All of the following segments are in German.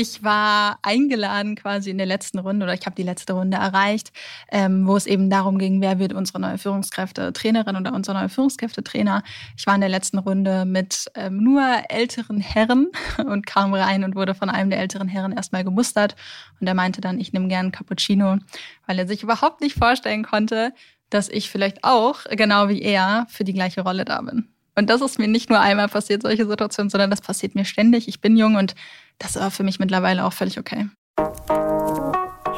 Ich war eingeladen quasi in der letzten Runde oder ich habe die letzte Runde erreicht, ähm, wo es eben darum ging, wer wird unsere neue Führungskräfte-Trainerin oder unser neuer Führungskräfte-Trainer. Ich war in der letzten Runde mit ähm, nur älteren Herren und kam rein und wurde von einem der älteren Herren erstmal gemustert. Und er meinte dann, ich nehme gern Cappuccino, weil er sich überhaupt nicht vorstellen konnte, dass ich vielleicht auch, genau wie er, für die gleiche Rolle da bin. Und das ist mir nicht nur einmal passiert, solche Situationen, sondern das passiert mir ständig. Ich bin jung und das war für mich mittlerweile auch völlig okay.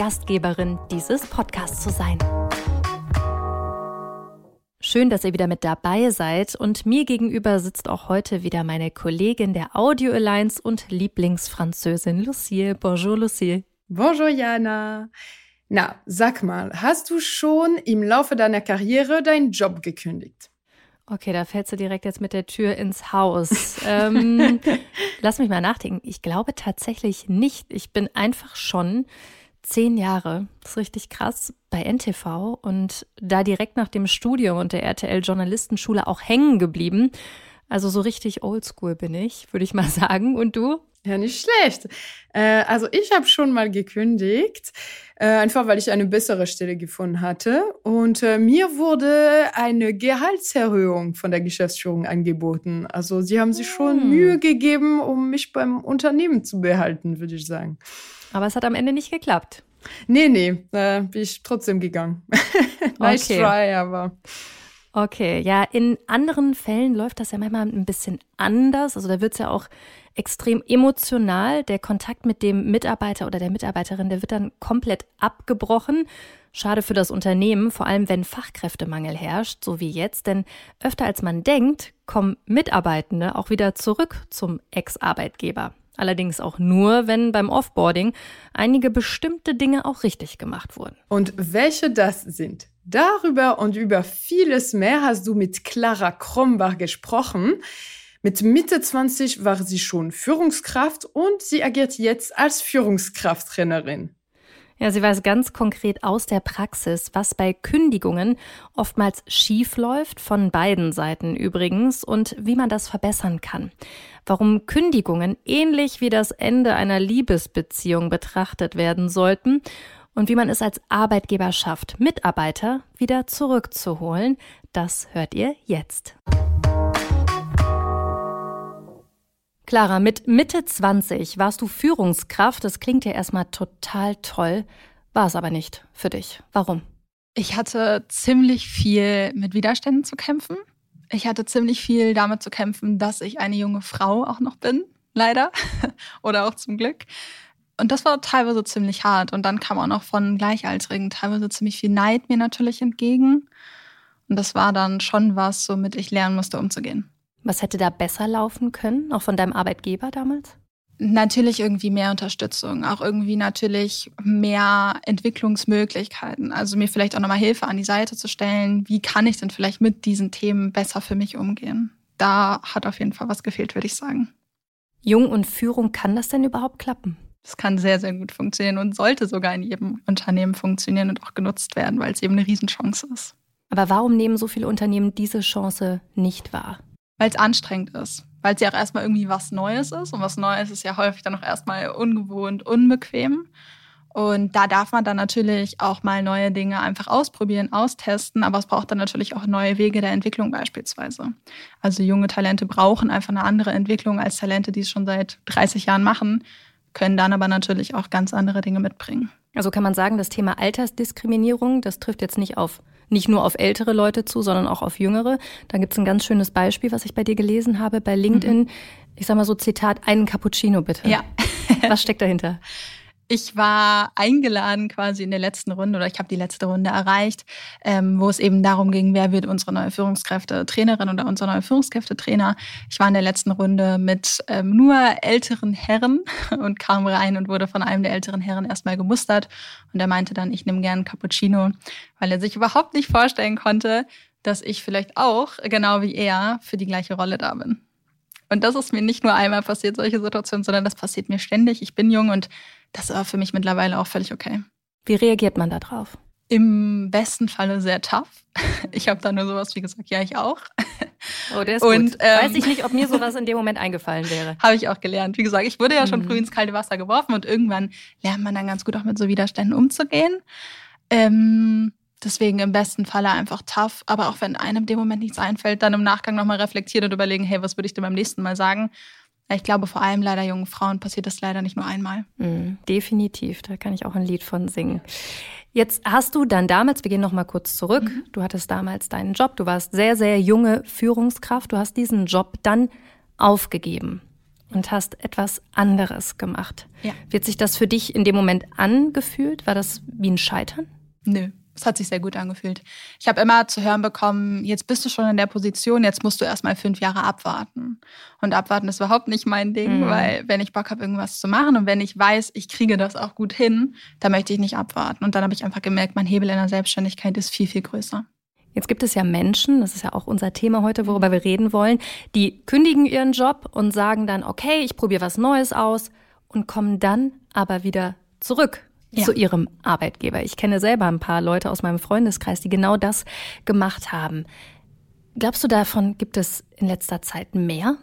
Gastgeberin dieses Podcasts zu sein. Schön, dass ihr wieder mit dabei seid und mir gegenüber sitzt auch heute wieder meine Kollegin der Audio Alliance und Lieblingsfranzösin Lucille. Bonjour Lucille. Bonjour Jana. Na, sag mal, hast du schon im Laufe deiner Karriere deinen Job gekündigt? Okay, da fällst du direkt jetzt mit der Tür ins Haus. ähm, lass mich mal nachdenken. Ich glaube tatsächlich nicht. Ich bin einfach schon zehn Jahre, das ist richtig krass, bei NTV und da direkt nach dem Studium und der RTL Journalistenschule auch hängen geblieben. Also so richtig oldschool bin ich, würde ich mal sagen. Und du? Ja, nicht schlecht. Äh, also ich habe schon mal gekündigt, äh, einfach weil ich eine bessere Stelle gefunden hatte. Und äh, mir wurde eine Gehaltserhöhung von der Geschäftsführung angeboten. Also sie haben sich schon hm. Mühe gegeben, um mich beim Unternehmen zu behalten, würde ich sagen. Aber es hat am Ende nicht geklappt. Nee, nee, äh, bin ich trotzdem gegangen. nice okay. try, aber. Okay, ja, in anderen Fällen läuft das ja manchmal ein bisschen anders. Also da wird es ja auch extrem emotional. Der Kontakt mit dem Mitarbeiter oder der Mitarbeiterin, der wird dann komplett abgebrochen. Schade für das Unternehmen, vor allem wenn Fachkräftemangel herrscht, so wie jetzt. Denn öfter als man denkt, kommen Mitarbeitende auch wieder zurück zum Ex-Arbeitgeber. Allerdings auch nur, wenn beim Offboarding einige bestimmte Dinge auch richtig gemacht wurden. Und welche das sind? Darüber und über vieles mehr hast du mit Clara Krombach gesprochen. Mit Mitte 20 war sie schon Führungskraft und sie agiert jetzt als Führungskrafttrainerin. Ja, sie weiß ganz konkret aus der Praxis, was bei Kündigungen oftmals schief läuft, von beiden Seiten übrigens, und wie man das verbessern kann. Warum Kündigungen ähnlich wie das Ende einer Liebesbeziehung betrachtet werden sollten und wie man es als Arbeitgeber schafft, Mitarbeiter wieder zurückzuholen, das hört ihr jetzt. Clara, mit Mitte 20 warst du Führungskraft. Das klingt ja erstmal total toll, war es aber nicht für dich. Warum? Ich hatte ziemlich viel mit Widerständen zu kämpfen. Ich hatte ziemlich viel damit zu kämpfen, dass ich eine junge Frau auch noch bin, leider. Oder auch zum Glück. Und das war teilweise ziemlich hart. Und dann kam auch noch von Gleichaltrigen teilweise ziemlich viel Neid mir natürlich entgegen. Und das war dann schon was, womit ich lernen musste, umzugehen. Was hätte da besser laufen können, auch von deinem Arbeitgeber damals? Natürlich irgendwie mehr Unterstützung, auch irgendwie natürlich mehr Entwicklungsmöglichkeiten. Also mir vielleicht auch nochmal Hilfe an die Seite zu stellen. Wie kann ich denn vielleicht mit diesen Themen besser für mich umgehen? Da hat auf jeden Fall was gefehlt, würde ich sagen. Jung und Führung, kann das denn überhaupt klappen? Das kann sehr, sehr gut funktionieren und sollte sogar in jedem Unternehmen funktionieren und auch genutzt werden, weil es eben eine Riesenchance ist. Aber warum nehmen so viele Unternehmen diese Chance nicht wahr? Weil es anstrengend ist. Weil es ja auch erstmal irgendwie was Neues ist. Und was Neues ist ja häufig dann auch erstmal ungewohnt, unbequem. Und da darf man dann natürlich auch mal neue Dinge einfach ausprobieren, austesten, aber es braucht dann natürlich auch neue Wege der Entwicklung beispielsweise. Also junge Talente brauchen einfach eine andere Entwicklung als Talente, die es schon seit 30 Jahren machen, können dann aber natürlich auch ganz andere Dinge mitbringen. Also kann man sagen, das Thema Altersdiskriminierung, das trifft jetzt nicht auf nicht nur auf ältere Leute zu, sondern auch auf jüngere. Da gibt es ein ganz schönes Beispiel, was ich bei dir gelesen habe, bei LinkedIn. Mhm. Ich sag mal so Zitat, einen Cappuccino bitte. Ja. was steckt dahinter? Ich war eingeladen quasi in der letzten Runde oder ich habe die letzte Runde erreicht, ähm, wo es eben darum ging, wer wird unsere neue Führungskräfte Trainerin oder unser neue Führungskräfte Trainer. Ich war in der letzten Runde mit ähm, nur älteren Herren und kam rein und wurde von einem der älteren Herren erstmal gemustert und er meinte dann, ich nehme gern Cappuccino, weil er sich überhaupt nicht vorstellen konnte, dass ich vielleicht auch, genau wie er, für die gleiche Rolle da bin. Und das ist mir nicht nur einmal passiert, solche Situationen, sondern das passiert mir ständig. Ich bin jung und das war für mich mittlerweile auch völlig okay. Wie reagiert man da drauf? Im besten Falle sehr tough. Ich habe da nur sowas wie gesagt, ja, ich auch. Oh, der ist und, gut. Ähm, Weiß ich nicht, ob mir sowas in dem Moment eingefallen wäre. Habe ich auch gelernt. Wie gesagt, ich wurde ja schon mhm. früh ins kalte Wasser geworfen und irgendwann lernt man dann ganz gut auch mit so Widerständen umzugehen. Ähm, Deswegen im besten Falle einfach tough. Aber auch wenn einem in dem Moment nichts einfällt, dann im Nachgang nochmal reflektieren und überlegen, hey, was würde ich denn beim nächsten Mal sagen? Ich glaube, vor allem leider jungen Frauen passiert das leider nicht nur einmal. Mm, definitiv, da kann ich auch ein Lied von singen. Jetzt hast du dann damals, wir gehen noch mal kurz zurück, mhm. du hattest damals deinen Job, du warst sehr, sehr junge Führungskraft, du hast diesen Job dann aufgegeben und hast etwas anderes gemacht. Ja. Wird sich das für dich in dem Moment angefühlt? War das wie ein Scheitern? Nö, es hat sich sehr gut angefühlt. Ich habe immer zu hören bekommen, jetzt bist du schon in der Position, jetzt musst du erstmal fünf Jahre abwarten. Und abwarten ist überhaupt nicht mein Ding, mhm. weil wenn ich Bock habe, irgendwas zu machen und wenn ich weiß, ich kriege das auch gut hin, dann möchte ich nicht abwarten. Und dann habe ich einfach gemerkt, mein Hebel in der Selbstständigkeit ist viel, viel größer. Jetzt gibt es ja Menschen, das ist ja auch unser Thema heute, worüber wir reden wollen, die kündigen ihren Job und sagen dann, okay, ich probiere was Neues aus und kommen dann aber wieder zurück ja. zu ihrem Arbeitgeber. Ich kenne selber ein paar Leute aus meinem Freundeskreis, die genau das gemacht haben. Glaubst du, davon gibt es in letzter Zeit mehr?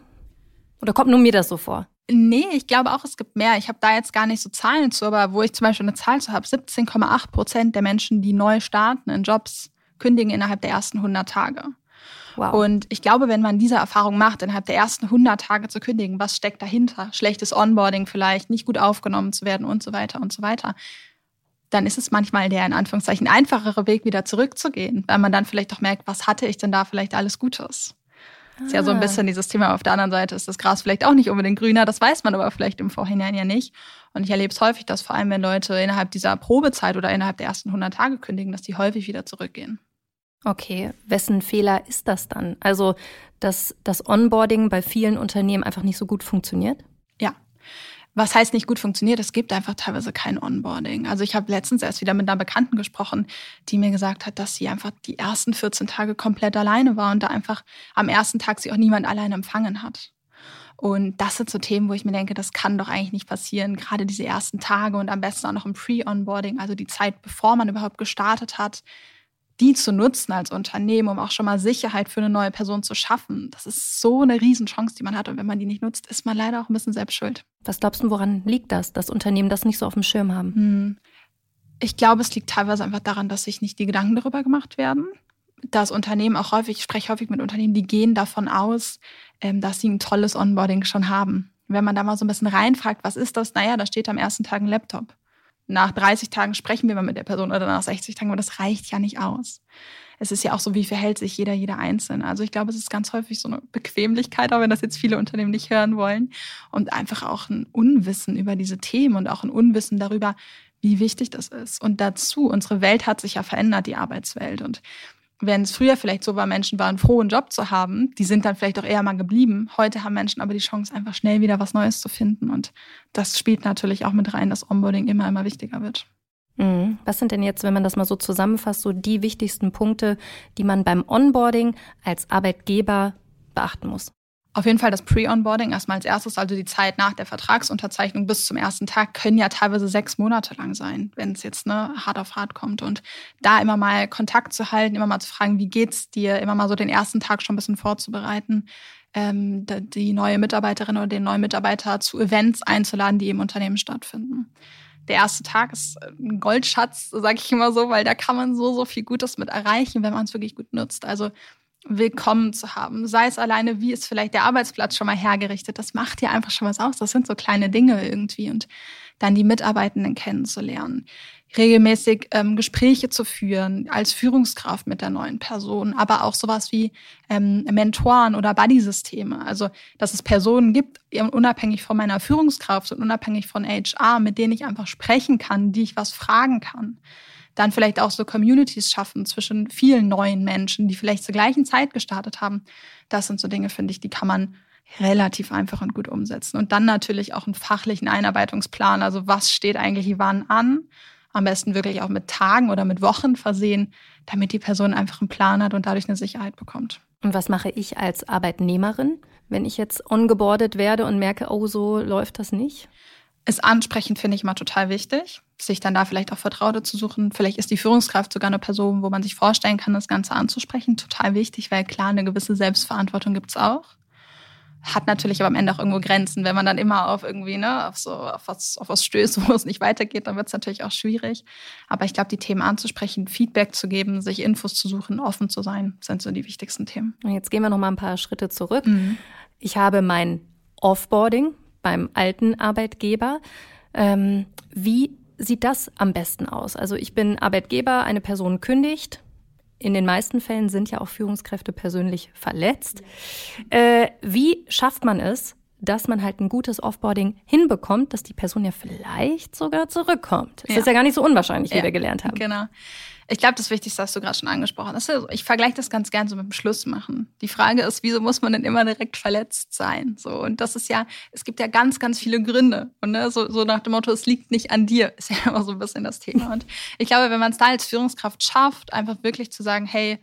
Oder kommt nur mir das so vor? Nee, ich glaube auch, es gibt mehr. Ich habe da jetzt gar nicht so Zahlen zu, aber wo ich zum Beispiel eine Zahl zu habe, 17,8 Prozent der Menschen, die neu starten in Jobs, kündigen innerhalb der ersten 100 Tage. Wow. Und ich glaube, wenn man diese Erfahrung macht, innerhalb der ersten 100 Tage zu kündigen, was steckt dahinter? Schlechtes Onboarding vielleicht, nicht gut aufgenommen zu werden und so weiter und so weiter. Dann ist es manchmal der in Anführungszeichen einfachere Weg, wieder zurückzugehen, weil man dann vielleicht auch merkt, was hatte ich denn da vielleicht alles Gutes? Ah. Ist ja so ein ah. bisschen dieses Thema. Auf der anderen Seite ist das Gras vielleicht auch nicht unbedingt grüner. Das weiß man aber vielleicht im Vorhinein ja nicht. Und ich erlebe es häufig, dass vor allem, wenn Leute innerhalb dieser Probezeit oder innerhalb der ersten 100 Tage kündigen, dass die häufig wieder zurückgehen. Okay, wessen Fehler ist das dann? Also, dass das Onboarding bei vielen Unternehmen einfach nicht so gut funktioniert? Ja. Was heißt nicht gut funktioniert? Es gibt einfach teilweise kein Onboarding. Also ich habe letztens erst wieder mit einer Bekannten gesprochen, die mir gesagt hat, dass sie einfach die ersten 14 Tage komplett alleine war und da einfach am ersten Tag sie auch niemand alleine empfangen hat. Und das sind so Themen, wo ich mir denke, das kann doch eigentlich nicht passieren. Gerade diese ersten Tage und am besten auch noch im Pre-Onboarding, also die Zeit, bevor man überhaupt gestartet hat die zu nutzen als Unternehmen, um auch schon mal Sicherheit für eine neue Person zu schaffen. Das ist so eine Riesenchance, die man hat. Und wenn man die nicht nutzt, ist man leider auch ein bisschen selbst schuld. Was glaubst du, woran liegt das, dass Unternehmen das nicht so auf dem Schirm haben? Hm. Ich glaube, es liegt teilweise einfach daran, dass sich nicht die Gedanken darüber gemacht werden. Dass Unternehmen auch häufig, ich spreche häufig mit Unternehmen, die gehen davon aus, ähm, dass sie ein tolles Onboarding schon haben. Wenn man da mal so ein bisschen reinfragt, was ist das? Naja, da steht am ersten Tag ein Laptop nach 30 Tagen sprechen wir mal mit der Person oder nach 60 Tagen, aber das reicht ja nicht aus. Es ist ja auch so, wie verhält sich jeder, jeder einzeln. Also ich glaube, es ist ganz häufig so eine Bequemlichkeit, auch wenn das jetzt viele Unternehmen nicht hören wollen. Und einfach auch ein Unwissen über diese Themen und auch ein Unwissen darüber, wie wichtig das ist. Und dazu, unsere Welt hat sich ja verändert, die Arbeitswelt. Und wenn es früher vielleicht so war, Menschen waren froh, einen Job zu haben, die sind dann vielleicht auch eher mal geblieben. Heute haben Menschen aber die Chance, einfach schnell wieder was Neues zu finden. Und das spielt natürlich auch mit rein, dass Onboarding immer, immer wichtiger wird. Mhm. Was sind denn jetzt, wenn man das mal so zusammenfasst, so die wichtigsten Punkte, die man beim Onboarding als Arbeitgeber beachten muss? Auf jeden Fall das Pre-Onboarding erstmal als erstes, also die Zeit nach der Vertragsunterzeichnung bis zum ersten Tag, können ja teilweise sechs Monate lang sein, wenn es jetzt ne, hart auf hart kommt. Und da immer mal Kontakt zu halten, immer mal zu fragen, wie geht's dir, immer mal so den ersten Tag schon ein bisschen vorzubereiten, ähm, die neue Mitarbeiterin oder den neuen Mitarbeiter zu Events einzuladen, die im Unternehmen stattfinden. Der erste Tag ist ein Goldschatz, sage ich immer so, weil da kann man so, so viel Gutes mit erreichen, wenn man es wirklich gut nutzt. Also willkommen zu haben. Sei es alleine, wie ist vielleicht der Arbeitsplatz schon mal hergerichtet. Das macht ja einfach schon was aus. Das sind so kleine Dinge irgendwie. Und dann die Mitarbeitenden kennenzulernen regelmäßig ähm, Gespräche zu führen als Führungskraft mit der neuen Person, aber auch sowas wie ähm, Mentoren oder Buddy-Systeme. Also, dass es Personen gibt, unabhängig von meiner Führungskraft und unabhängig von HR, mit denen ich einfach sprechen kann, die ich was fragen kann. Dann vielleicht auch so Communities schaffen zwischen vielen neuen Menschen, die vielleicht zur gleichen Zeit gestartet haben. Das sind so Dinge, finde ich, die kann man relativ einfach und gut umsetzen. Und dann natürlich auch einen fachlichen Einarbeitungsplan. Also was steht eigentlich wann an? am besten wirklich auch mit Tagen oder mit Wochen versehen, damit die Person einfach einen Plan hat und dadurch eine Sicherheit bekommt. Und was mache ich als Arbeitnehmerin, wenn ich jetzt ongeboardet werde und merke, oh, so läuft das nicht? Ist ansprechend, finde ich mal total wichtig, sich dann da vielleicht auch Vertraute zu suchen. Vielleicht ist die Führungskraft sogar eine Person, wo man sich vorstellen kann, das Ganze anzusprechen. Total wichtig, weil klar, eine gewisse Selbstverantwortung gibt es auch hat natürlich aber am Ende auch irgendwo Grenzen. Wenn man dann immer auf irgendwie, ne, auf so, auf was, auf was stößt, wo es nicht weitergeht, dann wird es natürlich auch schwierig. Aber ich glaube, die Themen anzusprechen, Feedback zu geben, sich Infos zu suchen, offen zu sein, sind so die wichtigsten Themen. Und jetzt gehen wir noch mal ein paar Schritte zurück. Mhm. Ich habe mein Offboarding beim alten Arbeitgeber. Ähm, wie sieht das am besten aus? Also ich bin Arbeitgeber, eine Person kündigt, in den meisten Fällen sind ja auch Führungskräfte persönlich verletzt. Äh, wie schafft man es, dass man halt ein gutes Offboarding hinbekommt, dass die Person ja vielleicht sogar zurückkommt? Das ja. ist ja gar nicht so unwahrscheinlich, wie ja, wir gelernt haben. Genau. Ich glaube, das Wichtigste hast du gerade schon angesprochen. Also ich vergleiche das ganz gern so mit dem Schluss machen. Die Frage ist, wieso muss man denn immer direkt verletzt sein? So und das ist ja, es gibt ja ganz, ganz viele Gründe und ne, so, so nach dem Motto, es liegt nicht an dir, ist ja immer so ein bisschen das Thema. Und ich glaube, wenn man es da als Führungskraft schafft, einfach wirklich zu sagen, hey,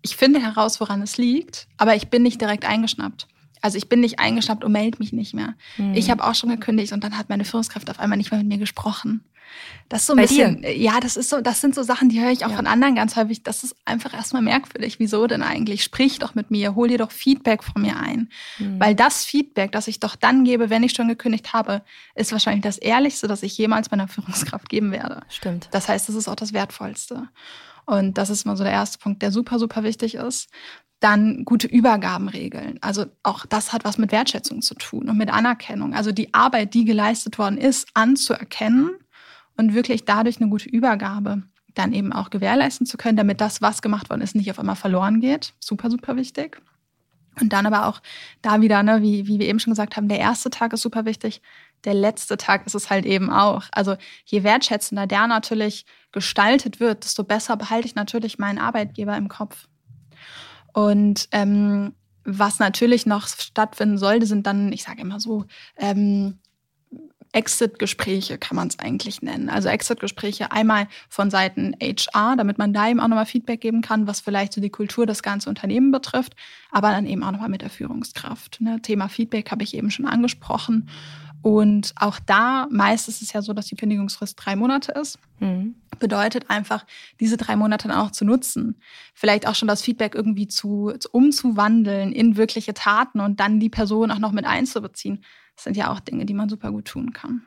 ich finde heraus, woran es liegt, aber ich bin nicht direkt eingeschnappt. Also ich bin nicht eingeschnappt und melde mich nicht mehr. Mhm. Ich habe auch schon gekündigt und dann hat meine Führungskraft auf einmal nicht mehr mit mir gesprochen. Das ist so ein Bei bisschen, dir? ja, das ist so, das sind so Sachen, die höre ich auch ja. von anderen ganz häufig. Das ist einfach erstmal merkwürdig. Wieso denn eigentlich? Sprich doch mit mir, hol dir doch Feedback von mir ein. Mhm. Weil das Feedback, das ich doch dann gebe, wenn ich schon gekündigt habe, ist wahrscheinlich das Ehrlichste, das ich jemals meiner Führungskraft geben werde. Stimmt. Das heißt, das ist auch das Wertvollste. Und das ist mal so der erste Punkt, der super, super wichtig ist. Dann gute Übergabenregeln. Also auch das hat was mit Wertschätzung zu tun und mit Anerkennung. Also die Arbeit, die geleistet worden ist, anzuerkennen und wirklich dadurch eine gute Übergabe dann eben auch gewährleisten zu können, damit das, was gemacht worden ist, nicht auf einmal verloren geht. Super, super wichtig. Und dann aber auch da wieder, ne, wie, wie wir eben schon gesagt haben, der erste Tag ist super wichtig. Der letzte Tag ist es halt eben auch. Also je wertschätzender der natürlich gestaltet wird, desto besser behalte ich natürlich meinen Arbeitgeber im Kopf. Und ähm, was natürlich noch stattfinden sollte, sind dann, ich sage immer so, ähm, Exit-Gespräche kann man es eigentlich nennen. Also Exit-Gespräche einmal von Seiten HR, damit man da eben auch nochmal Feedback geben kann, was vielleicht so die Kultur des ganzen Unternehmens betrifft, aber dann eben auch nochmal mit der Führungskraft. Ne? Thema Feedback habe ich eben schon angesprochen. Und auch da, meist ist es ja so, dass die Kündigungsfrist drei Monate ist. Mhm. Bedeutet einfach, diese drei Monate dann auch zu nutzen. Vielleicht auch schon das Feedback irgendwie zu, umzuwandeln in wirkliche Taten und dann die Person auch noch mit einzubeziehen. Das sind ja auch Dinge, die man super gut tun kann.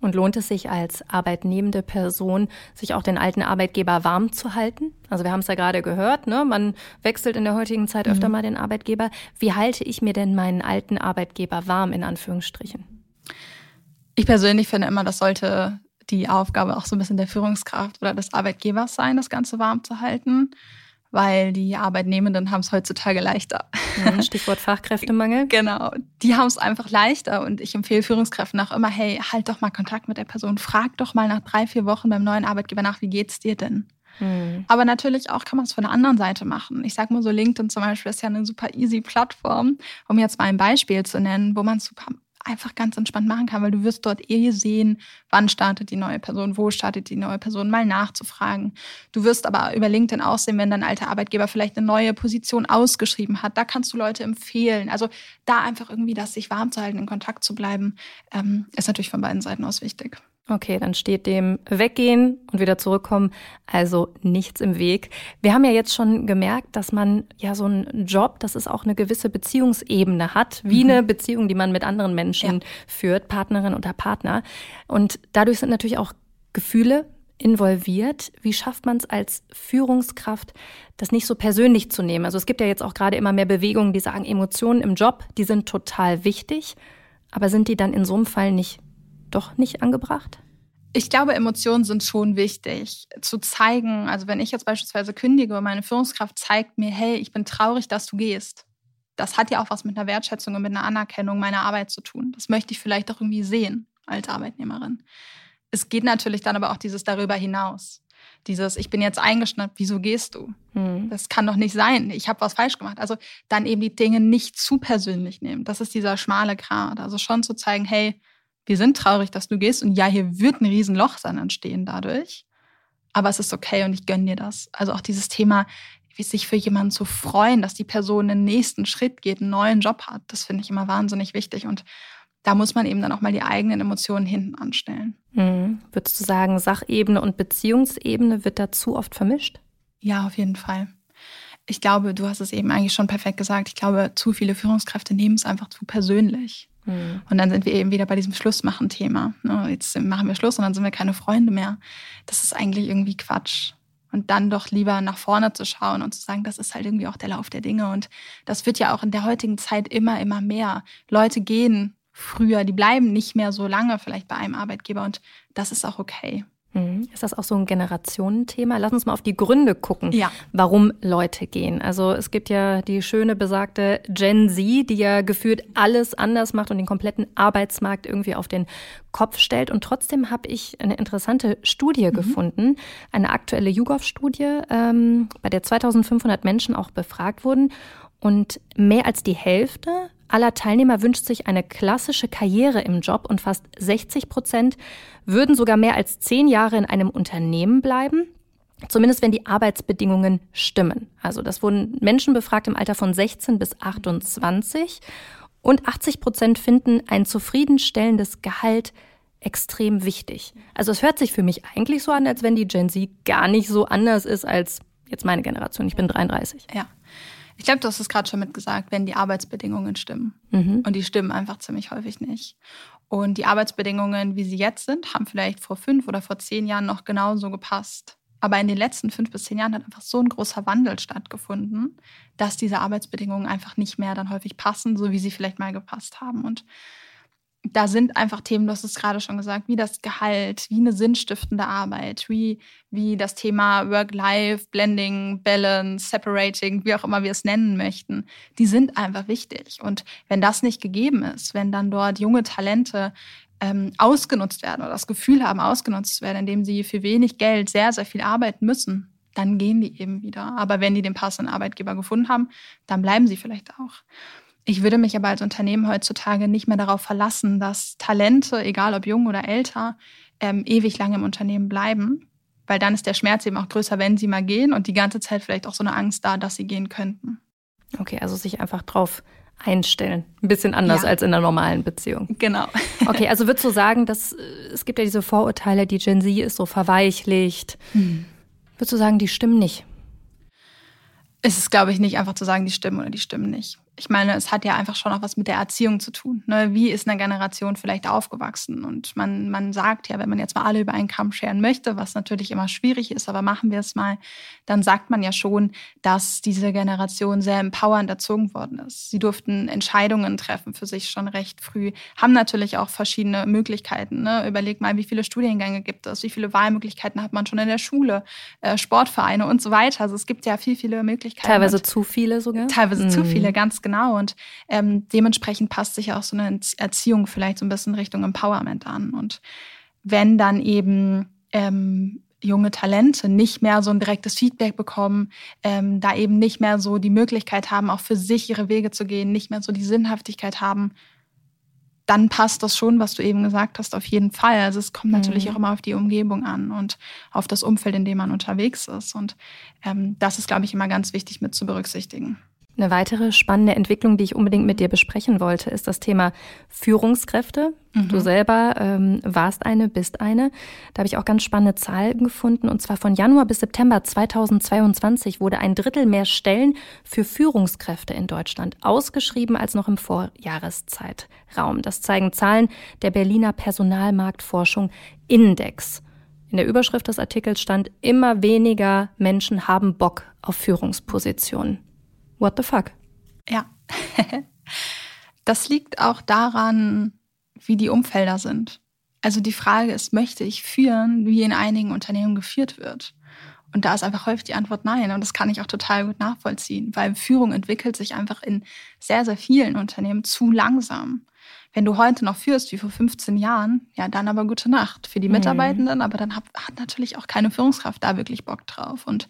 Und lohnt es sich als arbeitnehmende Person, sich auch den alten Arbeitgeber warm zu halten? Also wir haben es ja gerade gehört, ne? man wechselt in der heutigen Zeit öfter mhm. mal den Arbeitgeber. Wie halte ich mir denn meinen alten Arbeitgeber warm, in Anführungsstrichen? Ich persönlich finde immer, das sollte die Aufgabe auch so ein bisschen der Führungskraft oder des Arbeitgebers sein, das Ganze warm zu halten weil die Arbeitnehmenden haben es heutzutage leichter. Mhm, Stichwort Fachkräftemangel. genau, die haben es einfach leichter und ich empfehle Führungskräften auch immer, hey, halt doch mal Kontakt mit der Person, frag doch mal nach drei, vier Wochen beim neuen Arbeitgeber nach, wie geht's dir denn? Mhm. Aber natürlich auch kann man es von der anderen Seite machen. Ich sage mal so, LinkedIn zum Beispiel ist ja eine super easy Plattform, um jetzt mal ein Beispiel zu nennen, wo man super einfach ganz entspannt machen kann, weil du wirst dort eh sehen, wann startet die neue Person, wo startet die neue Person, mal nachzufragen. Du wirst aber über LinkedIn aussehen, wenn dein alter Arbeitgeber vielleicht eine neue Position ausgeschrieben hat. Da kannst du Leute empfehlen. Also da einfach irgendwie das sich warm zu halten, in Kontakt zu bleiben, ähm, ist natürlich von beiden Seiten aus wichtig. Okay, dann steht dem Weggehen und wieder zurückkommen also nichts im Weg. Wir haben ja jetzt schon gemerkt, dass man ja so einen Job, dass es auch eine gewisse Beziehungsebene hat, wie mhm. eine Beziehung, die man mit anderen Menschen ja. führt, Partnerin oder Partner. Und dadurch sind natürlich auch Gefühle involviert. Wie schafft man es als Führungskraft, das nicht so persönlich zu nehmen? Also es gibt ja jetzt auch gerade immer mehr Bewegungen, die sagen, Emotionen im Job, die sind total wichtig. Aber sind die dann in so einem Fall nicht doch nicht angebracht? Ich glaube, Emotionen sind schon wichtig. Zu zeigen, also wenn ich jetzt beispielsweise kündige und meine Führungskraft zeigt mir, hey, ich bin traurig, dass du gehst. Das hat ja auch was mit einer Wertschätzung und mit einer Anerkennung meiner Arbeit zu tun. Das möchte ich vielleicht auch irgendwie sehen als Arbeitnehmerin. Es geht natürlich dann aber auch dieses darüber hinaus. Dieses, ich bin jetzt eingeschnappt, wieso gehst du? Mhm. Das kann doch nicht sein. Ich habe was falsch gemacht. Also dann eben die Dinge nicht zu persönlich nehmen. Das ist dieser schmale Grat. Also schon zu zeigen, hey, wir sind traurig, dass du gehst und ja, hier wird ein Riesenloch dann entstehen dadurch. Aber es ist okay und ich gönne dir das. Also auch dieses Thema, sich für jemanden zu freuen, dass die Person den nächsten Schritt geht, einen neuen Job hat, das finde ich immer wahnsinnig wichtig. Und da muss man eben dann auch mal die eigenen Emotionen hinten anstellen. Mhm. Würdest du sagen, Sachebene und Beziehungsebene wird da zu oft vermischt? Ja, auf jeden Fall. Ich glaube, du hast es eben eigentlich schon perfekt gesagt. Ich glaube, zu viele Führungskräfte nehmen es einfach zu persönlich. Mhm. Und dann sind wir eben wieder bei diesem Schlussmachen-Thema. Ne, jetzt machen wir Schluss und dann sind wir keine Freunde mehr. Das ist eigentlich irgendwie Quatsch. Und dann doch lieber nach vorne zu schauen und zu sagen, das ist halt irgendwie auch der Lauf der Dinge. Und das wird ja auch in der heutigen Zeit immer, immer mehr. Leute gehen früher, die bleiben nicht mehr so lange vielleicht bei einem Arbeitgeber und das ist auch okay. Mhm. Ist das auch so ein Generationenthema? Lass uns mal auf die Gründe gucken, ja. warum Leute gehen. Also es gibt ja die schöne besagte Gen Z, die ja gefühlt alles anders macht und den kompletten Arbeitsmarkt irgendwie auf den Kopf stellt. Und trotzdem habe ich eine interessante Studie mhm. gefunden, eine aktuelle YouGov-Studie, ähm, bei der 2500 Menschen auch befragt wurden. Und mehr als die Hälfte aller Teilnehmer wünscht sich eine klassische Karriere im Job und fast 60 Prozent würden sogar mehr als zehn Jahre in einem Unternehmen bleiben. Zumindest wenn die Arbeitsbedingungen stimmen. Also das wurden Menschen befragt im Alter von 16 bis 28 und 80 Prozent finden ein zufriedenstellendes Gehalt extrem wichtig. Also es hört sich für mich eigentlich so an, als wenn die Gen Z gar nicht so anders ist als jetzt meine Generation. Ich bin 33. Ja. Ich glaube, du hast es gerade schon mitgesagt, wenn die Arbeitsbedingungen stimmen. Mhm. Und die stimmen einfach ziemlich häufig nicht. Und die Arbeitsbedingungen, wie sie jetzt sind, haben vielleicht vor fünf oder vor zehn Jahren noch genauso gepasst. Aber in den letzten fünf bis zehn Jahren hat einfach so ein großer Wandel stattgefunden, dass diese Arbeitsbedingungen einfach nicht mehr dann häufig passen, so wie sie vielleicht mal gepasst haben. Und da sind einfach Themen, du hast es gerade schon gesagt, wie das Gehalt, wie eine sinnstiftende Arbeit, wie, wie das Thema Work-Life, Blending, Balance, Separating, wie auch immer wir es nennen möchten, die sind einfach wichtig. Und wenn das nicht gegeben ist, wenn dann dort junge Talente ähm, ausgenutzt werden oder das Gefühl haben, ausgenutzt zu werden, indem sie für wenig Geld sehr, sehr viel arbeiten müssen, dann gehen die eben wieder. Aber wenn die den passenden Arbeitgeber gefunden haben, dann bleiben sie vielleicht auch. Ich würde mich aber als Unternehmen heutzutage nicht mehr darauf verlassen, dass Talente, egal ob jung oder älter, ähm, ewig lange im Unternehmen bleiben, weil dann ist der Schmerz eben auch größer, wenn sie mal gehen und die ganze Zeit vielleicht auch so eine Angst da, dass sie gehen könnten. Okay, also sich einfach drauf einstellen. Ein bisschen anders ja. als in einer normalen Beziehung. Genau. Okay, also würdest du sagen, dass äh, es gibt ja diese Vorurteile, die Gen Z ist so verweichlicht. Hm. Würdest du sagen, die stimmen nicht? Es ist, glaube ich, nicht einfach zu sagen, die stimmen oder die stimmen nicht ich meine, es hat ja einfach schon auch was mit der Erziehung zu tun. Ne? Wie ist eine Generation vielleicht aufgewachsen? Und man, man sagt ja, wenn man jetzt mal alle über einen Kamm scheren möchte, was natürlich immer schwierig ist, aber machen wir es mal, dann sagt man ja schon, dass diese Generation sehr empowernd erzogen worden ist. Sie durften Entscheidungen treffen für sich schon recht früh, haben natürlich auch verschiedene Möglichkeiten. Ne? Überleg mal, wie viele Studiengänge gibt es, wie viele Wahlmöglichkeiten hat man schon in der Schule, äh, Sportvereine und so weiter. Also es gibt ja viel, viele Möglichkeiten. Teilweise zu viele sogar? Teilweise mhm. zu viele, ganz genau genau. Und ähm, dementsprechend passt sich auch so eine Erziehung vielleicht so ein bisschen Richtung Empowerment an. Und wenn dann eben ähm, junge Talente nicht mehr so ein direktes Feedback bekommen, ähm, da eben nicht mehr so die Möglichkeit haben, auch für sich ihre Wege zu gehen, nicht mehr so die Sinnhaftigkeit haben, dann passt das schon, was du eben gesagt hast, auf jeden Fall. Also es kommt natürlich mhm. auch immer auf die Umgebung an und auf das Umfeld, in dem man unterwegs ist. Und ähm, das ist, glaube ich, immer ganz wichtig mit zu berücksichtigen. Eine weitere spannende Entwicklung, die ich unbedingt mit dir besprechen wollte, ist das Thema Führungskräfte. Mhm. Du selber ähm, warst eine, bist eine. Da habe ich auch ganz spannende Zahlen gefunden. Und zwar von Januar bis September 2022 wurde ein Drittel mehr Stellen für Führungskräfte in Deutschland ausgeschrieben als noch im Vorjahreszeitraum. Das zeigen Zahlen der Berliner Personalmarktforschung Index. in der Überschrift des Artikels stand, immer weniger Menschen haben Bock auf Führungspositionen. What the fuck? Ja. das liegt auch daran, wie die Umfelder sind. Also die Frage ist, möchte ich führen, wie in einigen Unternehmen geführt wird? Und da ist einfach häufig die Antwort nein. Und das kann ich auch total gut nachvollziehen, weil Führung entwickelt sich einfach in sehr, sehr vielen Unternehmen zu langsam. Wenn du heute noch führst wie vor 15 Jahren, ja, dann aber gute Nacht für die mhm. Mitarbeitenden, mhm. aber dann hat, hat, natürlich auch keine Führungskraft da wirklich Bock drauf. Und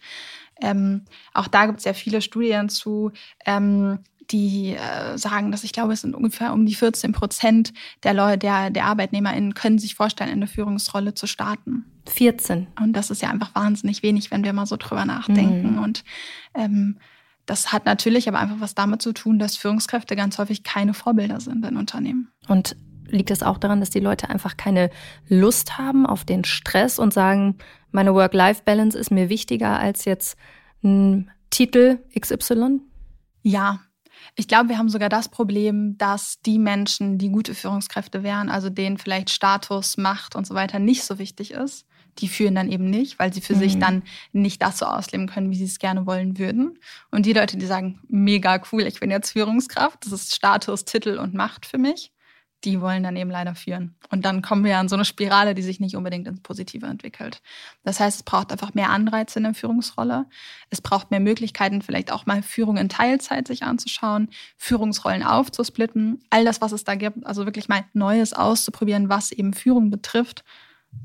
ähm, auch da gibt es ja viele Studien zu, ähm, die äh, sagen, dass ich glaube, es sind ungefähr um die 14 Prozent der Leute, der, der ArbeitnehmerInnen können sich vorstellen, in eine Führungsrolle zu starten. 14. Und das ist ja einfach wahnsinnig wenig, wenn wir mal so drüber nachdenken. Mhm. Und ähm, das hat natürlich aber einfach was damit zu tun, dass Führungskräfte ganz häufig keine Vorbilder sind in Unternehmen. Und liegt es auch daran, dass die Leute einfach keine Lust haben auf den Stress und sagen, meine Work-Life-Balance ist mir wichtiger als jetzt ein Titel XY? Ja, ich glaube, wir haben sogar das Problem, dass die Menschen, die gute Führungskräfte wären, also denen vielleicht Status, Macht und so weiter nicht so wichtig ist, die führen dann eben nicht, weil sie für mhm. sich dann nicht das so ausleben können, wie sie es gerne wollen würden. Und die Leute, die sagen, mega cool, ich bin jetzt Führungskraft, das ist Status, Titel und Macht für mich, die wollen dann eben leider führen. Und dann kommen wir an so eine Spirale, die sich nicht unbedingt ins Positive entwickelt. Das heißt, es braucht einfach mehr Anreize in der Führungsrolle. Es braucht mehr Möglichkeiten, vielleicht auch mal Führung in Teilzeit sich anzuschauen, Führungsrollen aufzusplitten, all das, was es da gibt, also wirklich mal Neues auszuprobieren, was eben Führung betrifft,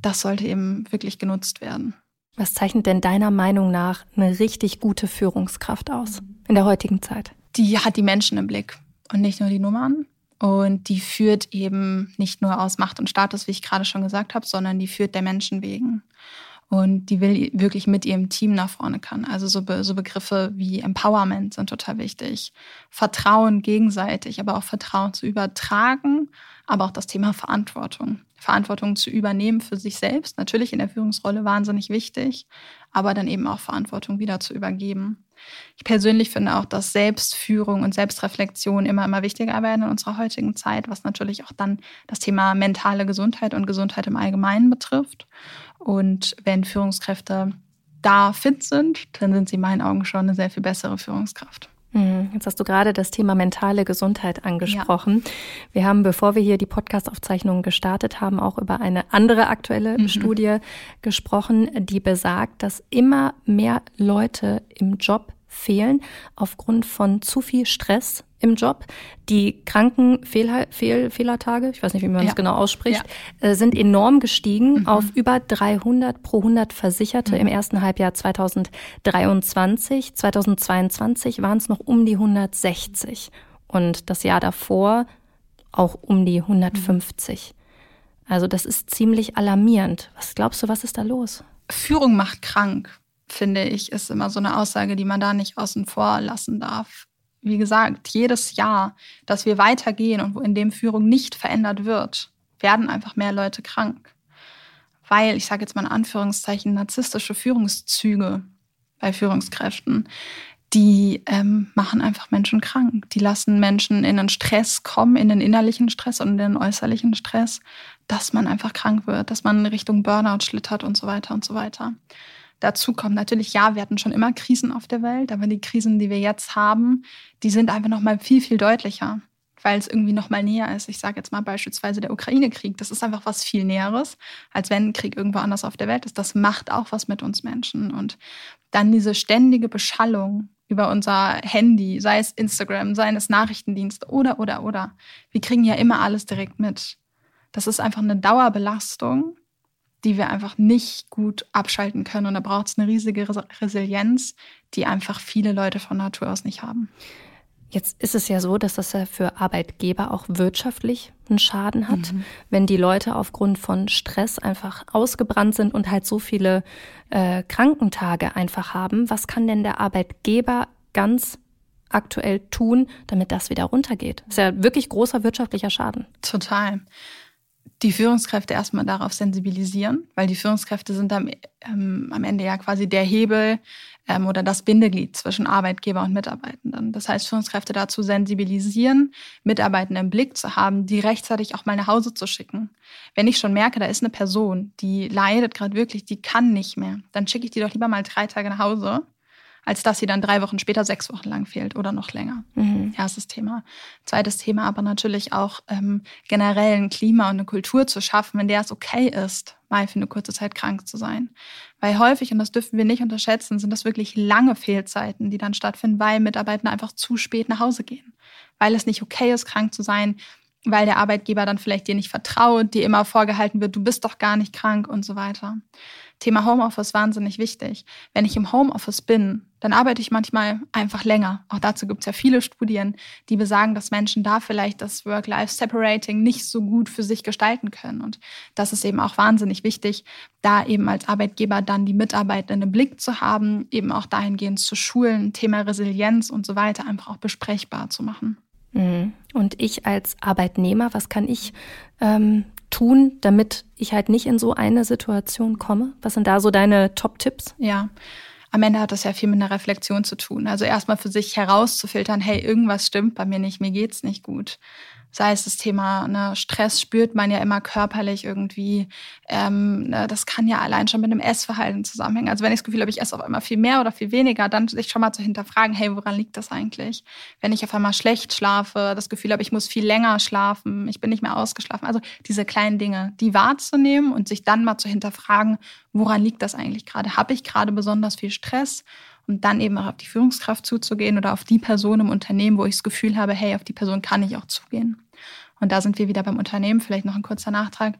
das sollte eben wirklich genutzt werden. Was zeichnet denn deiner Meinung nach eine richtig gute Führungskraft aus in der heutigen Zeit? Die hat die Menschen im Blick und nicht nur die Nummern. Und die führt eben nicht nur aus Macht und Status, wie ich gerade schon gesagt habe, sondern die führt der Menschen wegen. Und die will wirklich mit ihrem Team nach vorne kann. Also so, Be so Begriffe wie Empowerment sind total wichtig. Vertrauen gegenseitig, aber auch Vertrauen zu übertragen, aber auch das Thema Verantwortung. Verantwortung zu übernehmen für sich selbst, natürlich in der Führungsrolle wahnsinnig wichtig, aber dann eben auch Verantwortung wieder zu übergeben. Ich persönlich finde auch, dass Selbstführung und Selbstreflexion immer, immer wichtiger werden in unserer heutigen Zeit, was natürlich auch dann das Thema mentale Gesundheit und Gesundheit im Allgemeinen betrifft. Und wenn Führungskräfte da fit sind, dann sind sie in meinen Augen schon eine sehr viel bessere Führungskraft. Mhm. Jetzt hast du gerade das Thema mentale Gesundheit angesprochen. Ja. Wir haben, bevor wir hier die Podcast-Aufzeichnungen gestartet haben, auch über eine andere aktuelle mhm. Studie gesprochen, die besagt, dass immer mehr Leute im Job fehlen aufgrund von zu viel Stress im Job. Die Krankenfehlertage, ich weiß nicht, wie man ja. das genau ausspricht, ja. Äh, sind enorm gestiegen mhm. auf über 300 pro 100 Versicherte mhm. im ersten Halbjahr 2023. 2022 waren es noch um die 160 und das Jahr davor auch um die 150. Mhm. Also das ist ziemlich alarmierend. Was glaubst du, was ist da los? Führung macht krank finde ich, ist immer so eine Aussage, die man da nicht außen vor lassen darf. Wie gesagt, jedes Jahr, dass wir weitergehen und in dem Führung nicht verändert wird, werden einfach mehr Leute krank. Weil, ich sage jetzt mal in Anführungszeichen, narzisstische Führungszüge bei Führungskräften, die ähm, machen einfach Menschen krank. Die lassen Menschen in den Stress kommen, in den innerlichen Stress und in den äußerlichen Stress, dass man einfach krank wird, dass man in Richtung Burnout schlittert und so weiter und so weiter. Dazu kommt natürlich, ja, wir hatten schon immer Krisen auf der Welt, aber die Krisen, die wir jetzt haben, die sind einfach noch mal viel, viel deutlicher, weil es irgendwie noch mal näher ist. Ich sage jetzt mal beispielsweise der Ukraine-Krieg. Das ist einfach was viel Näheres, als wenn ein Krieg irgendwo anders auf der Welt ist. Das macht auch was mit uns Menschen. Und dann diese ständige Beschallung über unser Handy, sei es Instagram, sei es Nachrichtendienst oder, oder, oder. Wir kriegen ja immer alles direkt mit. Das ist einfach eine Dauerbelastung, die wir einfach nicht gut abschalten können. Und da braucht es eine riesige Resilienz, die einfach viele Leute von Natur aus nicht haben. Jetzt ist es ja so, dass das ja für Arbeitgeber auch wirtschaftlich einen Schaden hat, mhm. wenn die Leute aufgrund von Stress einfach ausgebrannt sind und halt so viele äh, Krankentage einfach haben. Was kann denn der Arbeitgeber ganz aktuell tun, damit das wieder runtergeht? Das ist ja wirklich großer wirtschaftlicher Schaden. Total die Führungskräfte erstmal darauf sensibilisieren, weil die Führungskräfte sind am, ähm, am Ende ja quasi der Hebel ähm, oder das Bindeglied zwischen Arbeitgeber und Mitarbeitenden. Das heißt, Führungskräfte dazu sensibilisieren, Mitarbeitende im Blick zu haben, die rechtzeitig auch mal nach Hause zu schicken. Wenn ich schon merke, da ist eine Person, die leidet gerade wirklich, die kann nicht mehr, dann schicke ich die doch lieber mal drei Tage nach Hause als dass sie dann drei Wochen später sechs Wochen lang fehlt oder noch länger. Mhm. Erstes Thema. Zweites Thema aber natürlich auch ähm, generell ein Klima und eine Kultur zu schaffen, in der es okay ist, mal für eine kurze Zeit krank zu sein. Weil häufig, und das dürfen wir nicht unterschätzen, sind das wirklich lange Fehlzeiten, die dann stattfinden, weil Mitarbeiter einfach zu spät nach Hause gehen. Weil es nicht okay ist, krank zu sein, weil der Arbeitgeber dann vielleicht dir nicht vertraut, dir immer vorgehalten wird, du bist doch gar nicht krank und so weiter. Thema Homeoffice wahnsinnig wichtig. Wenn ich im Homeoffice bin, dann arbeite ich manchmal einfach länger. Auch dazu gibt es ja viele Studien, die besagen, dass Menschen da vielleicht das Work-Life-Separating nicht so gut für sich gestalten können. Und das ist eben auch wahnsinnig wichtig, da eben als Arbeitgeber dann die Mitarbeitenden im Blick zu haben, eben auch dahingehend zu schulen, Thema Resilienz und so weiter einfach auch besprechbar zu machen. Mhm. Und ich als Arbeitnehmer, was kann ich ähm, tun, damit ich halt nicht in so eine Situation komme? Was sind da so deine Top-Tipps? Ja. Am Ende hat das ja viel mit einer Reflexion zu tun. Also erstmal für sich herauszufiltern, hey, irgendwas stimmt bei mir nicht, mir geht's nicht gut sei es das Thema ne, Stress spürt man ja immer körperlich irgendwie. Ähm, ne, das kann ja allein schon mit einem Essverhalten zusammenhängen. Also wenn ich das Gefühl habe, ich esse auf einmal viel mehr oder viel weniger, dann sich schon mal zu hinterfragen, hey, woran liegt das eigentlich? Wenn ich auf einmal schlecht schlafe, das Gefühl habe, ich muss viel länger schlafen, ich bin nicht mehr ausgeschlafen. Also diese kleinen Dinge, die wahrzunehmen und sich dann mal zu hinterfragen, woran liegt das eigentlich gerade? Habe ich gerade besonders viel Stress? und dann eben auch auf die Führungskraft zuzugehen oder auf die Person im Unternehmen, wo ich das Gefühl habe, hey, auf die Person kann ich auch zugehen. Und da sind wir wieder beim Unternehmen, vielleicht noch ein kurzer Nachtrag,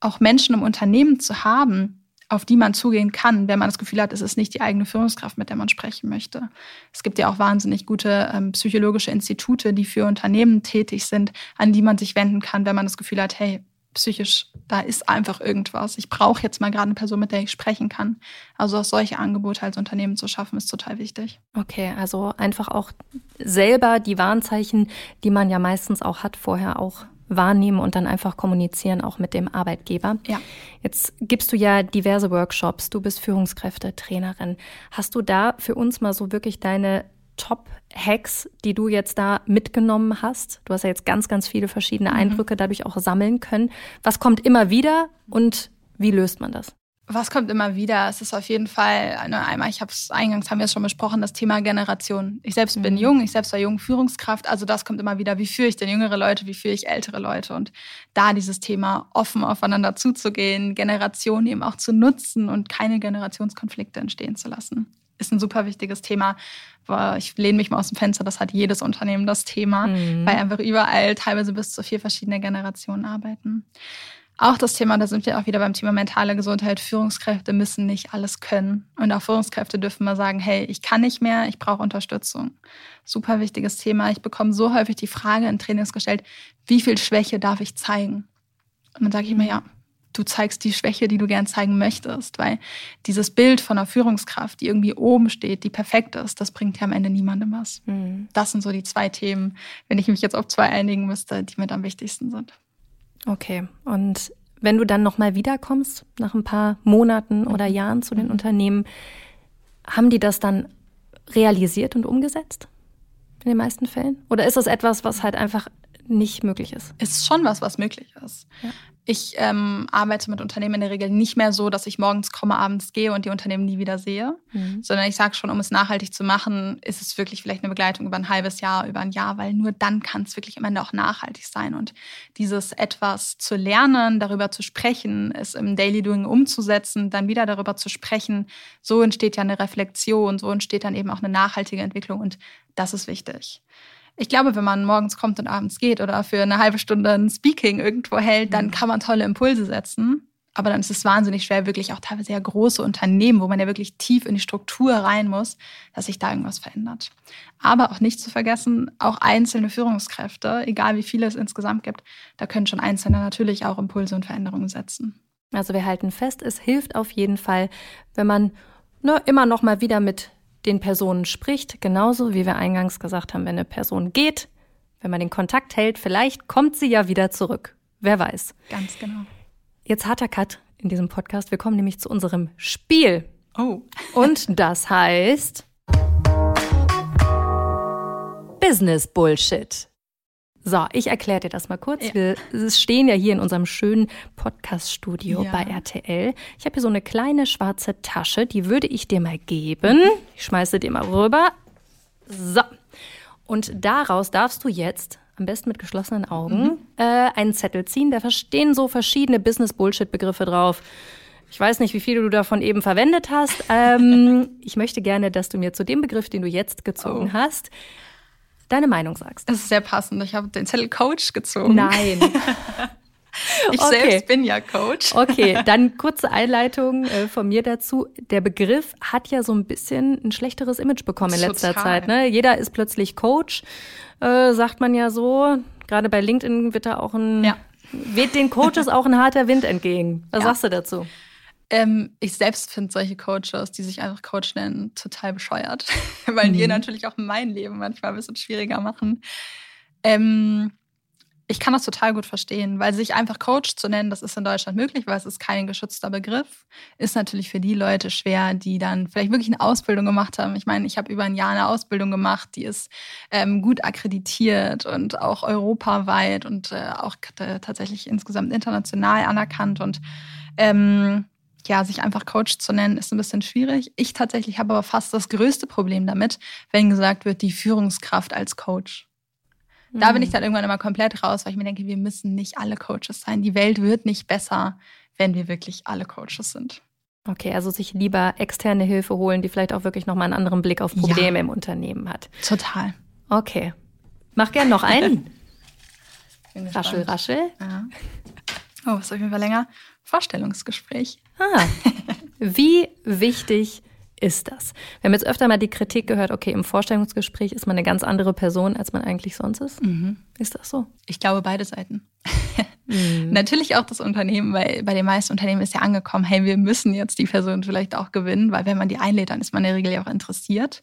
auch Menschen im Unternehmen zu haben, auf die man zugehen kann, wenn man das Gefühl hat, es ist nicht die eigene Führungskraft, mit der man sprechen möchte. Es gibt ja auch wahnsinnig gute ähm, psychologische Institute, die für Unternehmen tätig sind, an die man sich wenden kann, wenn man das Gefühl hat, hey, psychisch, da ist einfach irgendwas. Ich brauche jetzt mal gerade eine Person, mit der ich sprechen kann. Also auch solche Angebote als Unternehmen zu schaffen, ist total wichtig. Okay, also einfach auch selber die Warnzeichen, die man ja meistens auch hat, vorher auch wahrnehmen und dann einfach kommunizieren, auch mit dem Arbeitgeber. Ja. Jetzt gibst du ja diverse Workshops, du bist Führungskräfte, Trainerin. Hast du da für uns mal so wirklich deine Top-Hacks, die du jetzt da mitgenommen hast? Du hast ja jetzt ganz, ganz viele verschiedene mhm. Eindrücke dadurch auch sammeln können. Was kommt immer wieder und wie löst man das? Was kommt immer wieder? Es ist auf jeden Fall, einmal, ich habe es eingangs, haben wir es schon besprochen, das Thema Generation. Ich selbst bin mhm. jung, ich selbst war jung Führungskraft, also das kommt immer wieder. Wie führe ich denn jüngere Leute, wie führe ich ältere Leute? Und da dieses Thema offen aufeinander zuzugehen, Generationen eben auch zu nutzen und keine Generationskonflikte entstehen zu lassen ist ein super wichtiges Thema. Ich lehne mich mal aus dem Fenster, das hat jedes Unternehmen das Thema, mhm. weil einfach überall teilweise bis zu vier verschiedene Generationen arbeiten. Auch das Thema, da sind wir auch wieder beim Thema mentale Gesundheit. Führungskräfte müssen nicht alles können. Und auch Führungskräfte dürfen mal sagen, hey, ich kann nicht mehr, ich brauche Unterstützung. Super wichtiges Thema. Ich bekomme so häufig die Frage in Trainings gestellt, wie viel Schwäche darf ich zeigen? Und dann sage ich mir, ja, du zeigst die Schwäche, die du gern zeigen möchtest, weil dieses Bild von einer Führungskraft, die irgendwie oben steht, die perfekt ist, das bringt ja am Ende niemandem was. Mhm. Das sind so die zwei Themen, wenn ich mich jetzt auf zwei einigen müsste, die mir am wichtigsten sind. Okay, und wenn du dann nochmal wiederkommst, nach ein paar Monaten oder mhm. Jahren zu den mhm. Unternehmen, haben die das dann realisiert und umgesetzt? In den meisten Fällen? Oder ist das etwas, was halt einfach nicht möglich ist? Es ist schon was, was möglich ist. Ja. Ich ähm, arbeite mit Unternehmen in der Regel nicht mehr so, dass ich morgens komme, abends gehe und die Unternehmen nie wieder sehe, mhm. sondern ich sage schon, um es nachhaltig zu machen, ist es wirklich vielleicht eine Begleitung über ein halbes Jahr, über ein Jahr, weil nur dann kann es wirklich am Ende auch nachhaltig sein. Und dieses etwas zu lernen, darüber zu sprechen, es im Daily Doing umzusetzen, dann wieder darüber zu sprechen, so entsteht ja eine Reflexion, so entsteht dann eben auch eine nachhaltige Entwicklung und das ist wichtig ich glaube, wenn man morgens kommt und abends geht oder für eine halbe Stunde ein Speaking irgendwo hält, dann mhm. kann man tolle Impulse setzen. Aber dann ist es wahnsinnig schwer, wirklich auch teilweise sehr große Unternehmen, wo man ja wirklich tief in die Struktur rein muss, dass sich da irgendwas verändert. Aber auch nicht zu vergessen, auch einzelne Führungskräfte, egal wie viele es insgesamt gibt, da können schon Einzelne natürlich auch Impulse und Veränderungen setzen. Also wir halten fest, es hilft auf jeden Fall, wenn man ne, immer noch mal wieder mit den Personen spricht, genauso wie wir eingangs gesagt haben, wenn eine Person geht, wenn man den Kontakt hält, vielleicht kommt sie ja wieder zurück. Wer weiß. Ganz genau. Jetzt harter Cut in diesem Podcast. Wir kommen nämlich zu unserem Spiel. Oh. Und das heißt Business Bullshit. So, ich erkläre dir das mal kurz. Ja. Wir stehen ja hier in unserem schönen Podcast-Studio Ja. bei RTL. Ich habe hier so eine kleine schwarze Tasche, die würde ich dir mal geben. Ich schmeiße dir mal rüber. So. Und daraus darfst du jetzt, am besten mit geschlossenen Augen, äh, einen Zettel ziehen. Da stehen so verschiedene Business-Bullshit-Begriffe drauf. Ich weiß nicht, wie viele du davon eben verwendet hast. Ähm, ich möchte gerne, dass du mir zu dem Begriff, den du jetzt gezogen Oh. hast, deine Meinung sagst. Das ist sehr passend. Ich habe den Zettel Coach gezogen. Nein. Ich Okay. selbst bin ja Coach. Okay, dann kurze Einleitung äh, von mir dazu. Der Begriff hat ja so ein bisschen ein schlechteres Image bekommen in letzter Total. Zeit. Ne? Jeder ist plötzlich Coach, äh, sagt man ja so. Gerade bei LinkedIn wird da auch ein, Ja. weht den Coaches auch ein harter Wind entgegen. Was Ja. sagst du dazu? Ähm, ich selbst finde solche Coaches, die sich einfach Coach nennen, total bescheuert, weil die Mhm. natürlich auch mein Leben manchmal ein bisschen schwieriger machen. Ähm, ich kann das total gut verstehen, weil sich einfach Coach zu nennen, das ist in Deutschland möglich, weil es ist kein geschützter Begriff. Ist natürlich für die Leute schwer, die dann vielleicht wirklich eine Ausbildung gemacht haben. Ich meine, ich habe über ein Jahr eine Ausbildung gemacht, die ist ähm, gut akkreditiert und auch europaweit und äh, auch tatsächlich insgesamt international anerkannt und ähm, ja, sich einfach Coach zu nennen, ist ein bisschen schwierig. Ich tatsächlich habe aber fast das größte Problem damit, wenn gesagt wird, die Führungskraft als Coach. Da bin ich dann irgendwann immer komplett raus, weil ich mir denke, wir müssen nicht alle Coaches sein. Die Welt wird nicht besser, wenn wir wirklich alle Coaches sind. Okay, also sich lieber externe Hilfe holen, die vielleicht auch wirklich nochmal einen anderen Blick auf Ja. Probleme im Unternehmen hat. Total. Okay. Mach gern noch einen. Raschel, raschel. Ja. Oh, ist auf jeden Fall länger. Vorstellungsgespräch. Ah, wie wichtig ist das? Wir haben jetzt öfter mal die Kritik gehört, okay, im Vorstellungsgespräch ist man eine ganz andere Person, als man eigentlich sonst ist. Ist das so? Ich glaube, beide Seiten. Natürlich auch das Unternehmen, weil bei den meisten Unternehmen ist ja angekommen, hey, wir müssen jetzt die Person vielleicht auch gewinnen, weil wenn man die einlädt, dann ist man in der Regel ja auch interessiert.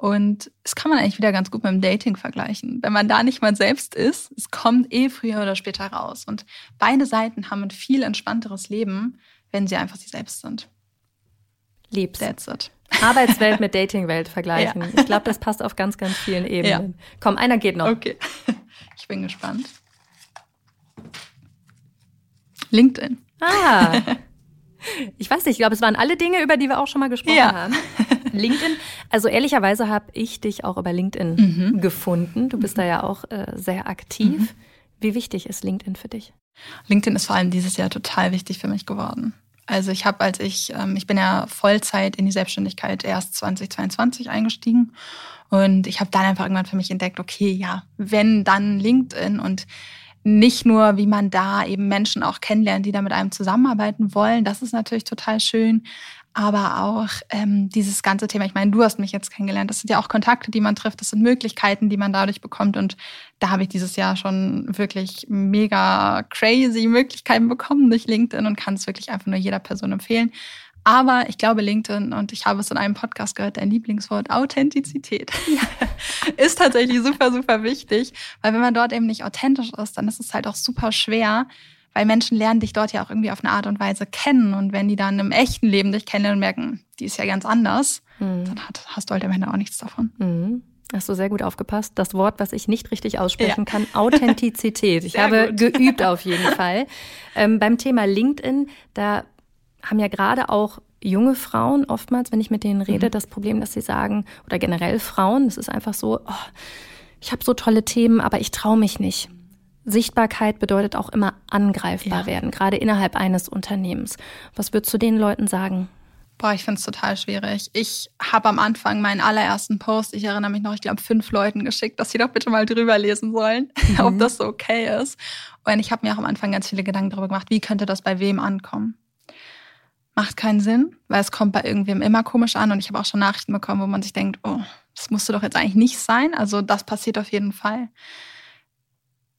Und das kann man eigentlich wieder ganz gut mit dem Dating vergleichen. Wenn man da nicht mal selbst ist, es kommt eh früher oder später raus. Und beide Seiten haben ein viel entspannteres Leben, wenn sie einfach sie selbst sind. Lieb's. That's it. Arbeitswelt mit Datingwelt vergleichen. Ja. Ich glaube, das passt auf ganz, ganz vielen Ebenen. Komm, einer geht noch. Okay. Ich bin gespannt. LinkedIn. Ah. Ich weiß nicht, ich glaube, es waren alle Dinge, über die wir auch schon mal gesprochen Ja. haben. LinkedIn, also ehrlicherweise habe ich dich auch über LinkedIn Mhm. gefunden. Du bist da ja auch äh, sehr aktiv. Wie wichtig ist LinkedIn für dich? LinkedIn ist vor allem dieses Jahr total wichtig für mich geworden. Also ich habe, als ich, ähm, ich bin ja Vollzeit in die Selbstständigkeit erst 2022 eingestiegen und ich habe dann einfach irgendwann für mich entdeckt, okay, ja, wenn dann LinkedIn und nicht nur, wie man da eben Menschen auch kennenlernt, die da mit einem zusammenarbeiten wollen, das ist natürlich total schön, aber auch ähm, dieses ganze Thema, ich meine, du hast mich jetzt kennengelernt, das sind ja auch Kontakte, die man trifft, das sind Möglichkeiten, die man dadurch bekommt und da habe ich dieses Jahr schon wirklich mega crazy Möglichkeiten bekommen durch LinkedIn und kann es wirklich einfach nur jeder Person empfehlen. Aber ich glaube, LinkedIn, und ich habe es in einem Podcast gehört, dein Lieblingswort, Authentizität, ist tatsächlich super, super wichtig. Weil wenn man dort eben nicht authentisch ist, dann ist es halt auch super schwer, weil Menschen lernen dich dort ja auch irgendwie auf eine Art und Weise kennen. Und wenn die dann im echten Leben dich kennenlernen und merken, die ist ja ganz anders, dann hat, hast du halt am Ende auch nichts davon. Mhm. Hast du sehr gut aufgepasst. Das Wort, was ich nicht richtig aussprechen Ja. kann, Authentizität. Ich Sehr habe gut. geübt auf jeden Fall. Ähm, beim Thema LinkedIn, da haben ja gerade auch junge Frauen oftmals, wenn ich mit denen rede, das Problem, dass sie sagen, oder generell Frauen, es ist einfach so, oh, ich habe so tolle Themen, aber ich traue mich nicht. Sichtbarkeit bedeutet auch immer angreifbar Ja. werden, gerade innerhalb eines Unternehmens. Was würdest du den Leuten sagen? Boah, ich finde es total schwierig. Ich habe am Anfang meinen allerersten Post, ich erinnere mich noch, ich glaube, fünf Leuten geschickt, dass sie doch bitte mal drüber lesen sollen, ob das so okay ist. Und ich habe mir auch am Anfang ganz viele Gedanken darüber gemacht, wie könnte das bei wem ankommen. Macht keinen Sinn, weil es kommt bei irgendwem immer komisch an. Und ich habe auch schon Nachrichten bekommen, wo man sich denkt, oh, das musste doch jetzt eigentlich nicht sein. Also das passiert auf jeden Fall.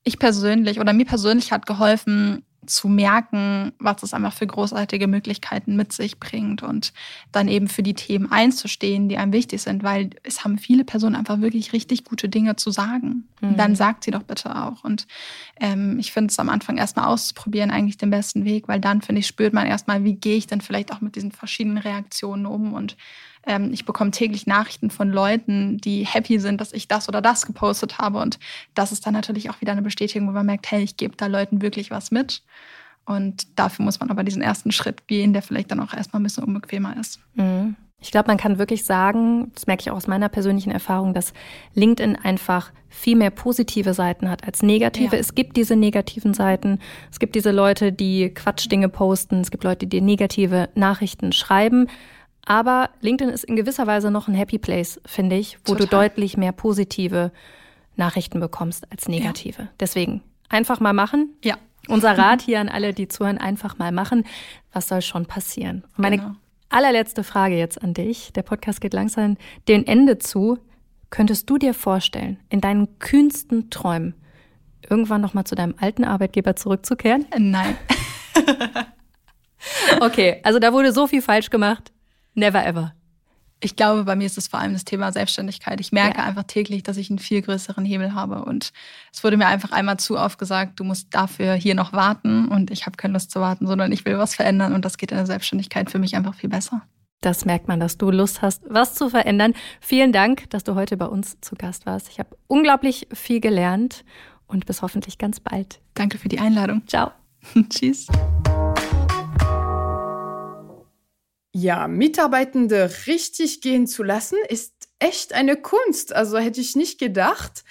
Ich persönlich oder mir persönlich hat geholfen, zu merken, was es einfach für großartige Möglichkeiten mit sich bringt und dann eben für die Themen einzustehen, die einem wichtig sind, weil es haben viele Personen einfach wirklich richtig gute Dinge zu sagen. Mhm. Dann sagt sie doch bitte auch. Und ähm, ich finde es am Anfang erstmal auszuprobieren eigentlich den besten Weg, weil dann, finde ich, spürt man erstmal, wie gehe ich denn vielleicht auch mit diesen verschiedenen Reaktionen um und ähm, ich bekomme täglich Nachrichten von Leuten, die happy sind, dass ich das oder das gepostet habe. Und das ist dann natürlich auch wieder eine Bestätigung, wo man merkt, hey, ich gebe da Leuten wirklich was mit. Und dafür muss man aber diesen ersten Schritt gehen, der vielleicht dann auch erstmal ein bisschen unbequemer ist. Mhm. Ich glaube, man kann wirklich sagen, das merke ich auch aus meiner persönlichen Erfahrung, dass LinkedIn einfach viel mehr positive Seiten hat als negative. Ja. Es gibt diese negativen Seiten. Es gibt diese Leute, die Quatschdinge posten. Es gibt Leute, die negative Nachrichten schreiben. Aber LinkedIn ist in gewisser Weise noch ein Happy Place, finde ich, wo Total. du deutlich mehr positive Nachrichten bekommst als negative. Ja. Deswegen einfach mal machen. Ja. Unser Rat hier an alle, die zuhören, einfach mal machen. Was soll schon passieren? Und meine genau. allerletzte Frage jetzt an dich. Der Podcast geht langsam dem Ende zu. Könntest du dir vorstellen, in deinen kühnsten Träumen irgendwann nochmal zu deinem alten Arbeitgeber zurückzukehren? Nein. okay, also da wurde so viel falsch gemacht. Never ever. Ich glaube, bei mir ist es vor allem das Thema Selbstständigkeit. Ich merke ja. einfach täglich, dass ich einen viel größeren Hebel habe. Und es wurde mir einfach einmal zu oft gesagt, du musst dafür hier noch warten. Und ich habe keine Lust zu warten, sondern ich will was verändern. Und das geht in der Selbstständigkeit für mich einfach viel besser. Das merkt man, dass du Lust hast, was zu verändern. Vielen Dank, dass du heute bei uns zu Gast warst. Ich habe unglaublich viel gelernt und bis hoffentlich ganz bald. Danke für die Einladung. Ciao. Tschüss. Ja, Mitarbeitende richtig gehen zu lassen, ist echt eine Kunst. Also hätte ich nicht gedacht.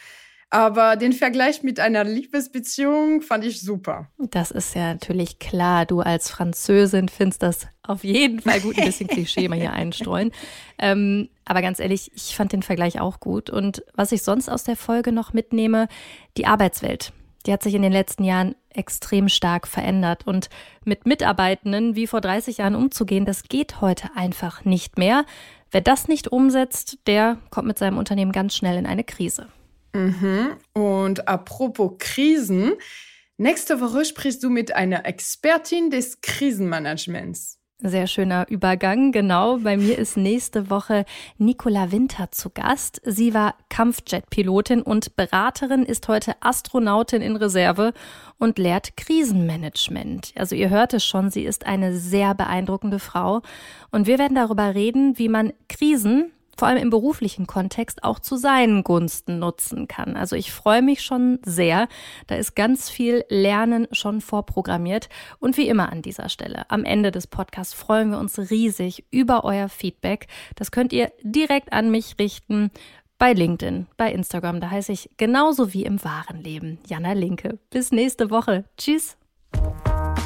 Aber den Vergleich mit einer Liebesbeziehung fand ich super. Das ist ja natürlich klar. Du als Französin findest das auf jeden Fall gut. Ein bisschen Klischee mal hier einstreuen. Ähm, aber ganz ehrlich, ich fand den Vergleich auch gut. Und was ich sonst aus der Folge noch mitnehme, die Arbeitswelt. Die hat sich in den letzten Jahren extrem stark verändert. Und mit Mitarbeitenden wie vor 30 Jahren umzugehen, das geht heute einfach nicht mehr. Wer das nicht umsetzt, der kommt mit seinem Unternehmen ganz schnell in eine Krise. Mhm. Und apropos Krisen, nächste Woche sprichst du mit einer Expertin des Krisenmanagements. Sehr schöner Übergang, genau. Bei mir ist nächste Woche Nicola Winter zu Gast. Sie war Kampfjet-Pilotin und Beraterin, ist heute Astronautin in Reserve und lehrt Krisenmanagement. Also ihr hört es schon, sie ist eine sehr beeindruckende Frau. Und wir werden darüber reden, wie man Krisen vor allem im beruflichen Kontext auch zu seinen Gunsten nutzen kann. Also ich freue mich schon sehr. Da ist ganz viel Lernen schon vorprogrammiert. Und wie immer an dieser Stelle, am Ende des Podcasts freuen wir uns riesig über euer Feedback. Das könnt ihr direkt an mich richten bei LinkedIn, bei Instagram. Da heiße ich genauso wie im wahren Leben. Jana Linke. Bis nächste Woche. Tschüss.